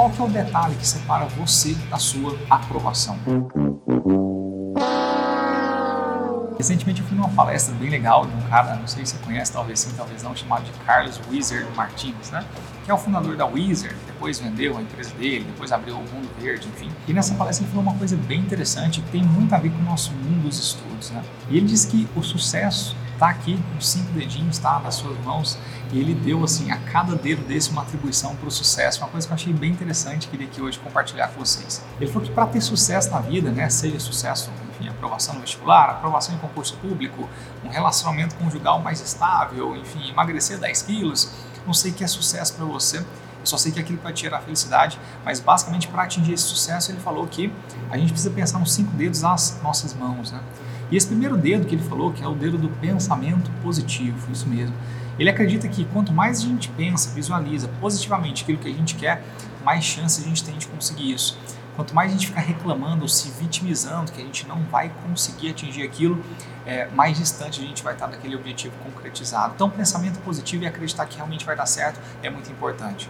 qual que é o detalhe que separa você da sua aprovação? Recentemente eu fui numa palestra bem legal de um cara, não sei se você conhece, talvez sim, talvez não, chamado de Carlos Wizard Martins, né? Que é o fundador da Wizard, depois vendeu a empresa dele, depois abriu o Mundo Verde, enfim. E nessa palestra ele falou uma coisa bem interessante que tem muito a ver com o nosso mundo dos estudos, né? E ele disse que o sucesso está aqui nos cinco dedinhos, tá? Das suas mãos. E ele deu, assim, a cada dedo desse uma atribuição para o sucesso, uma coisa que eu achei bem interessante, queria aqui hoje compartilhar com vocês. Ele falou que para ter sucesso na vida, né, seja sucesso enfim, aprovação no vestibular, aprovação em concurso público, um relacionamento conjugal mais estável, enfim, emagrecer 10 quilos, não sei o que é sucesso para você, eu só sei que é aquilo vai te gerar felicidade, mas basicamente para atingir esse sucesso ele falou que a gente precisa pensar nos cinco dedos das nossas mãos, né? E esse primeiro dedo que ele falou, que é o dedo do pensamento positivo, isso mesmo. Ele acredita que quanto mais a gente pensa, visualiza positivamente aquilo que a gente quer, mais chance a gente tem de conseguir isso. Quanto mais a gente ficar reclamando ou se vitimizando que a gente não vai conseguir atingir aquilo, é, mais distante a gente vai estar daquele objetivo concretizado. Então, pensamento positivo e acreditar que realmente vai dar certo é muito importante.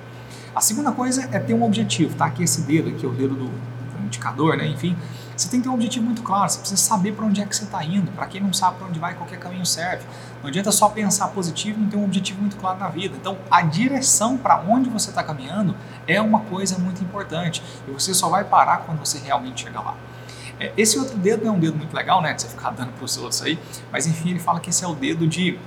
A segunda coisa é ter um objetivo, tá? Que esse dedo aqui, o dedo do, do indicador, né? Enfim, você tem que ter um objetivo muito claro, você precisa saber para onde é que você está indo. Para quem não sabe para onde vai, qualquer caminho serve. Não adianta só pensar positivo e não ter um objetivo muito claro na vida. Então, a direção para onde você está caminhando é uma coisa muito importante. E você só vai parar quando você realmente chegar lá. É, esse outro dedo é um dedo muito legal, né? De você ficar dando para os outros aí. Mas enfim, ele fala que esse é o dedo de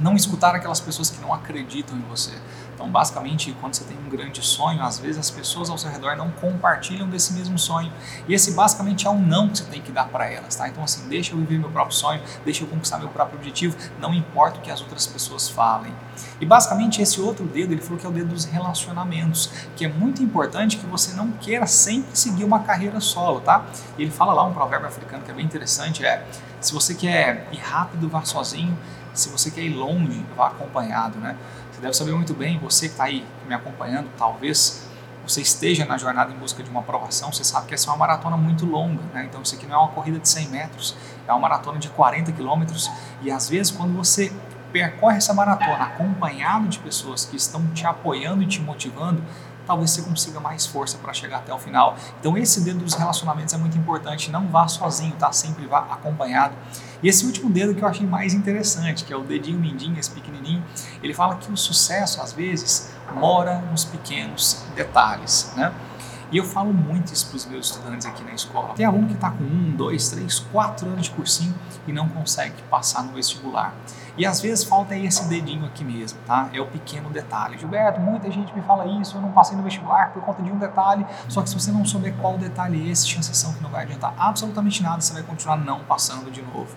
não escutar aquelas pessoas que não acreditam em você. Então, basicamente, quando você tem um grande sonho, às vezes as pessoas ao seu redor não compartilham desse mesmo sonho. E esse basicamente é um não que você tem que dar para elas, tá? Então, assim, deixa eu viver meu próprio sonho, deixa eu conquistar meu próprio objetivo, não importa o que as outras pessoas falem. E basicamente esse outro dedo, ele falou que é o dedo dos relacionamentos, que é muito importante que você não queira sempre seguir uma carreira solo, tá? Ele fala lá um provérbio africano que é bem interessante, é se você quer ir rápido, vá sozinho, se você quer ir longe, vá acompanhado, né? Você deve saber muito bem, você que está aí me acompanhando, talvez você esteja na jornada em busca de uma aprovação, você sabe que essa é uma maratona muito longa, né? Então isso aqui não é uma corrida de 100 metros, é uma maratona de 40 quilômetros e às vezes quando você percorre essa maratona acompanhado de pessoas que estão te apoiando e te motivando, talvez você consiga mais força para chegar até o final. Então esse dedo dos relacionamentos é muito importante, não vá sozinho, tá? Sempre vá acompanhado. E esse último dedo que eu achei mais interessante, que é o dedinho mindinho, esse pequenininho, ele fala que o sucesso às vezes mora nos pequenos detalhes, né? E eu falo muito isso para os meus estudantes aqui na escola. Tem aluno que está com um, dois, três, quatro anos de cursinho e não consegue passar no vestibular. E às vezes falta esse dedinho aqui mesmo, tá? É o pequeno detalhe. Gilberto, muita gente me fala isso, eu não passei no vestibular por conta de um detalhe. Só que se você não souber qual detalhe é esse, chances são que não vai adiantar absolutamente nada, você vai continuar não passando de novo.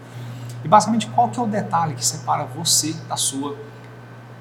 E basicamente, qual que é o detalhe que separa você da sua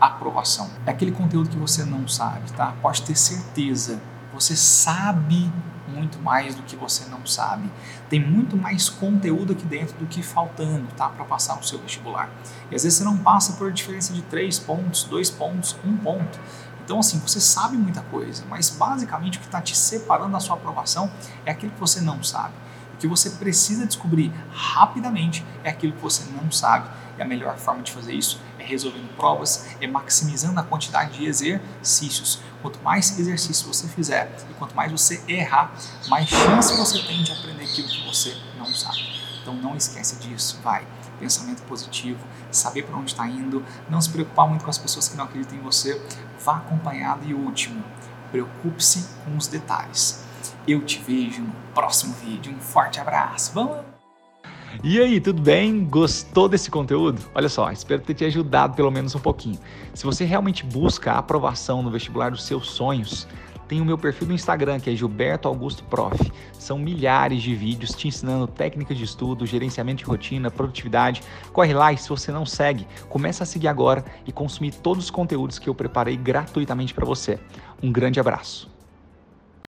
aprovação? É aquele conteúdo que você não sabe, tá? Pode ter certeza você sabe muito mais do que você não sabe. Tem muito mais conteúdo aqui dentro do que faltando, tá? Para passar no seu vestibular. E às vezes você não passa por diferença de 3 pontos, 2 pontos, 1 ponto. Então, assim, você sabe muita coisa, mas basicamente o que está te separando da sua aprovação é aquilo que você não sabe. O que você precisa descobrir rapidamente é aquilo que você não sabe. E a melhor forma de fazer isso é resolvendo provas, é maximizando a quantidade de exercícios. Quanto mais exercício você fizer e quanto mais você errar, mais chance você tem de aprender aquilo que você não sabe. Então não esquece disso, vai. Pensamento positivo, saber para onde está indo, não se preocupar muito com as pessoas que não acreditam em você, vá acompanhado e último, preocupe-se com os detalhes. Eu te vejo no próximo vídeo. Um forte abraço. Vamos! E aí, tudo bem? Gostou desse conteúdo? Olha só, espero ter te ajudado pelo menos um pouquinho. Se você realmente busca a aprovação no vestibular dos seus sonhos, tem o meu perfil no Instagram, que é Gilberto Augusto Prof. São milhares de vídeos te ensinando técnicas de estudo, gerenciamento de rotina, produtividade. Corre lá e se você não segue, começa a seguir agora e consumir todos os conteúdos que eu preparei gratuitamente para você. Um grande abraço.